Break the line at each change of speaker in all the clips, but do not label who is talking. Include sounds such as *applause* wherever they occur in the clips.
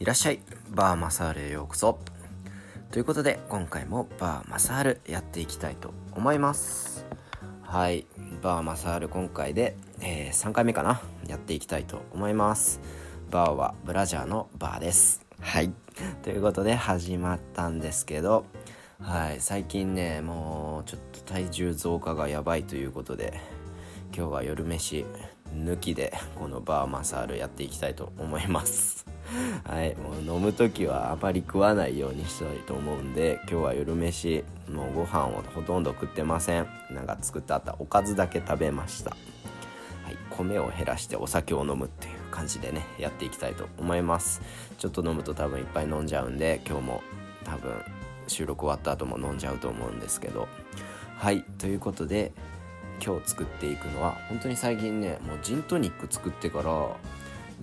いらっしゃい。バーマサールへようこそ。ということで今回もバーマサールやっていきたいと思います。はい。バーマサール今回で、えー、3回目かな。やっていきたいと思います。バーはブラジャーのバーです。はい。ということで始まったんですけどはい。最近ねもうちょっと体重増加がやばいということで今日は夜飯抜きでこのバーマサールやっていきたいと思います。*laughs* はいもう飲む時はあまり食わないようにしたいと思うんで今日は夜飯もうご飯をほとんど食ってません。なんか作ってあったおかずだけ食べました。はい米を減らしてお酒を飲むっていう感じでねやっていきたいと思います。ちょっと飲むと多分いっぱい飲んじゃうんで今日も多分収録終わった後も飲んじゃうと思うんですけど。はいということで今日作っていくのは本当に最近ねもうジントニック作ってから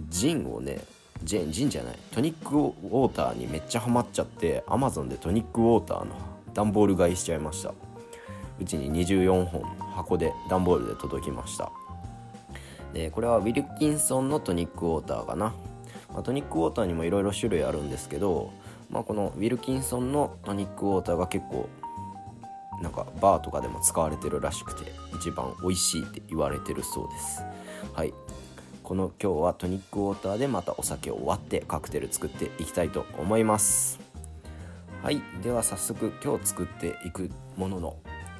ジンをねジェンジンじゃない。トニックウォーターにめっちゃハマっちゃってアマゾンでトニックウォーターの段ボール買いしちゃいました。うちに24本箱で段ボールで届きました。でこれはウィルキンソンのトニックウォーターかな、まあ、トニックウォーターにもいろいろ種類あるんですけど、まあ、このウィルキンソンのトニックウォーターが結構なんかバーとかでも使われてるらしくて一番美味しいって言われてるそうです。はい。この今日はトニックウォーターでまたお酒を割ってカクテル作っていきたいと思います。はい。では早速今日作っていくものの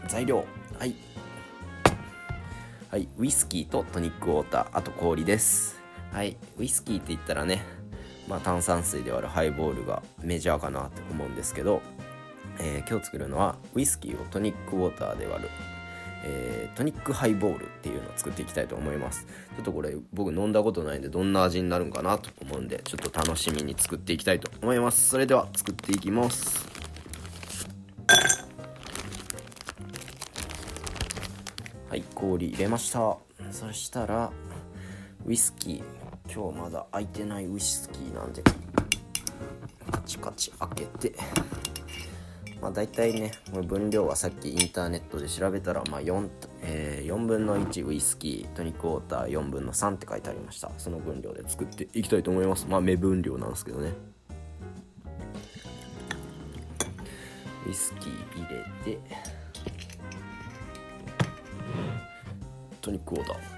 材料。はい。はい。ウイスキーとトニックウォーターあと氷です。はい。ウイスキーって言ったらねまあ炭酸水で割るハイボールがメジャーかなって思うんですけどえー、今日作るのはウイスキーをトニックウォーターで割る、えー、トニックハイボールっていうのを作っていきたいと思います。ちょっとこれ僕飲んだことないんでどんな味になるんかなと思うんでちょっと楽しみに作っていきたいと思います。それでは作っていきます。はい氷入れました。そしたらウイスキー。今日まだ開いてないウイスキーなんでカチカチ開けて。まあ、大体ね分量はさっきインターネットで調べたら、まあ 4, えー、4分の1ウイスキートニックウォーター4分の3って書いてありました。その分量で作っていきたいと思います。まあ目分量なんですけどね。ウイスキー入れてトニックウォーター。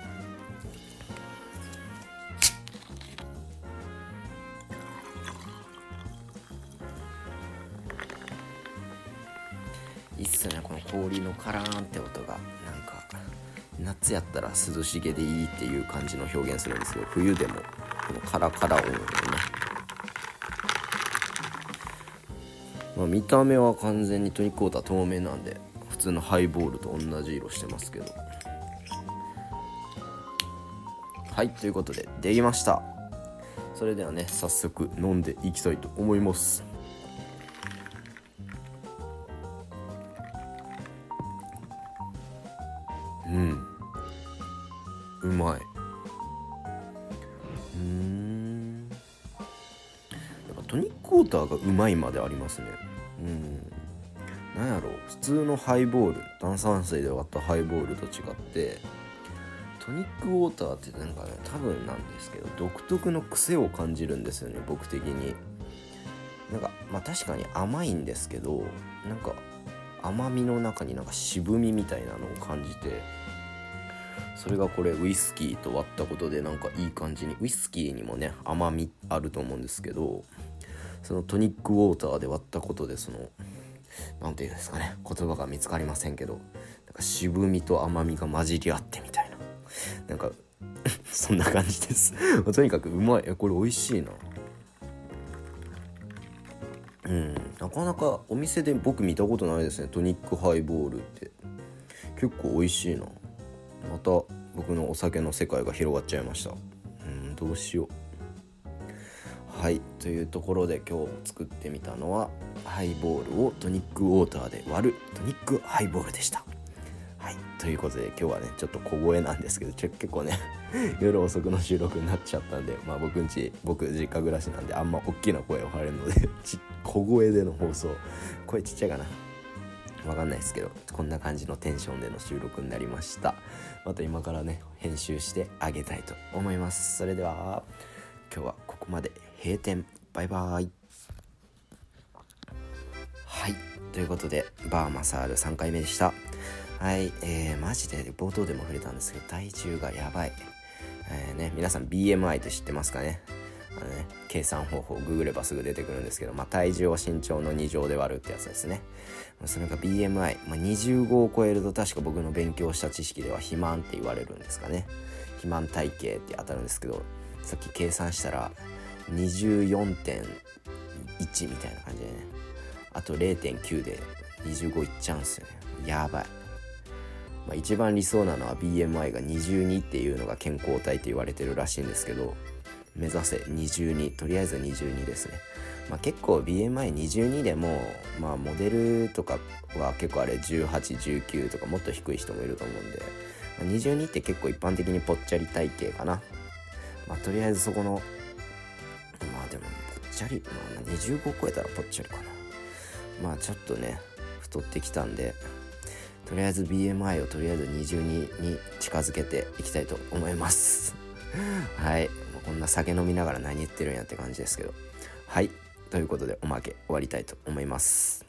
いいっすね。この氷のカラーンって音がなんか夏やったら涼しげでいいっていう感じの表現するんですけど冬でもこのカラカラ音でね。まあ見た目は完全にトニックウォーター透明なんで普通のハイボールと同じ色してますけど。はいということでできました。それではね早速飲んでいきたいと思います。うん。うまい。うん。やっぱトニックウォーターがうまいまでありますね。うん。なんやろう。普通のハイボール炭酸水で割ったハイボールと違ってトニックウォーターってなんかね多分なんですけど独特の癖を感じるんですよね僕的に。なんかまあ確かに甘いんですけどなんか甘みの中になんか渋みみたいなのを感じてそれがこれウイスキーと割ったことでなんかいい感じにウイスキーにもね甘みあると思うんですけどそのトニックウォーターで割ったことでその何て言うんですかね言葉が見つかりませんけどなんか渋みと甘みが混じり合ってみたいな。なんか *laughs* そんな感じです。*laughs* とにかくうまい。これ美味しいな。うん。なかなかお店で僕見たことないですね。トニックハイボールって。結構美味しいな。また僕のお酒の世界が広がっちゃいました。うんどうしよう。はい。というところで今日作ってみたのはハイボールをトニックウォーターで割るトニックハイボールでした。はい。ということで今日はねちょっと小声なんですけど結構ね *laughs* 夜遅くの収録になっちゃったんでまあ僕んち僕実家暮らしなんであんま大きな声を張れるので *laughs* 小声での放送。声ちっちゃいかな。わかんないですけどこんな感じのテンションでの収録になりました。また今からね編集してあげたいと思います。それでは今日はここまで。閉店。バイバーイ。はい。ということでバーマサール3回目でした。はいえー、マジで冒頭でも触れたんですけど体重がやばい。えー、ね皆さん BMI って知ってますかね？あのね計算方法ググればすぐ出てくるんですけど、まあ、体重を身長の2乗で割るってやつですね。それが BMI、まあ、25を超えると確か僕の勉強した知識では肥満って言われるんですかね。肥満体型って当たるんですけどさっき計算したら24.1みたいな感じでね。あと0.9で25いっちゃうんですよね。やばい、まあ、一番理想なのは BMI が22っていうのが健康体って言われてるらしいんですけど目指せ22とりあえず22ですね。まあ、結構 BMI22 でも、まあ、モデルとかは結構あれ1819とかもっと低い人もいると思うんで、まあ、22って結構一般的にぽっちゃり体型かな、まあ、とりあえずそこのまあでもぽっちゃり、まあ、25超えたらぽっちゃりかな。まあちょっとね太ってきたんでとりあえず BMI をとりあえず22に近づけていきたいと思います。*laughs* はい。こんな酒飲みながら何言ってるんやって感じですけど。はい。ということでおまけ終わりたいと思います。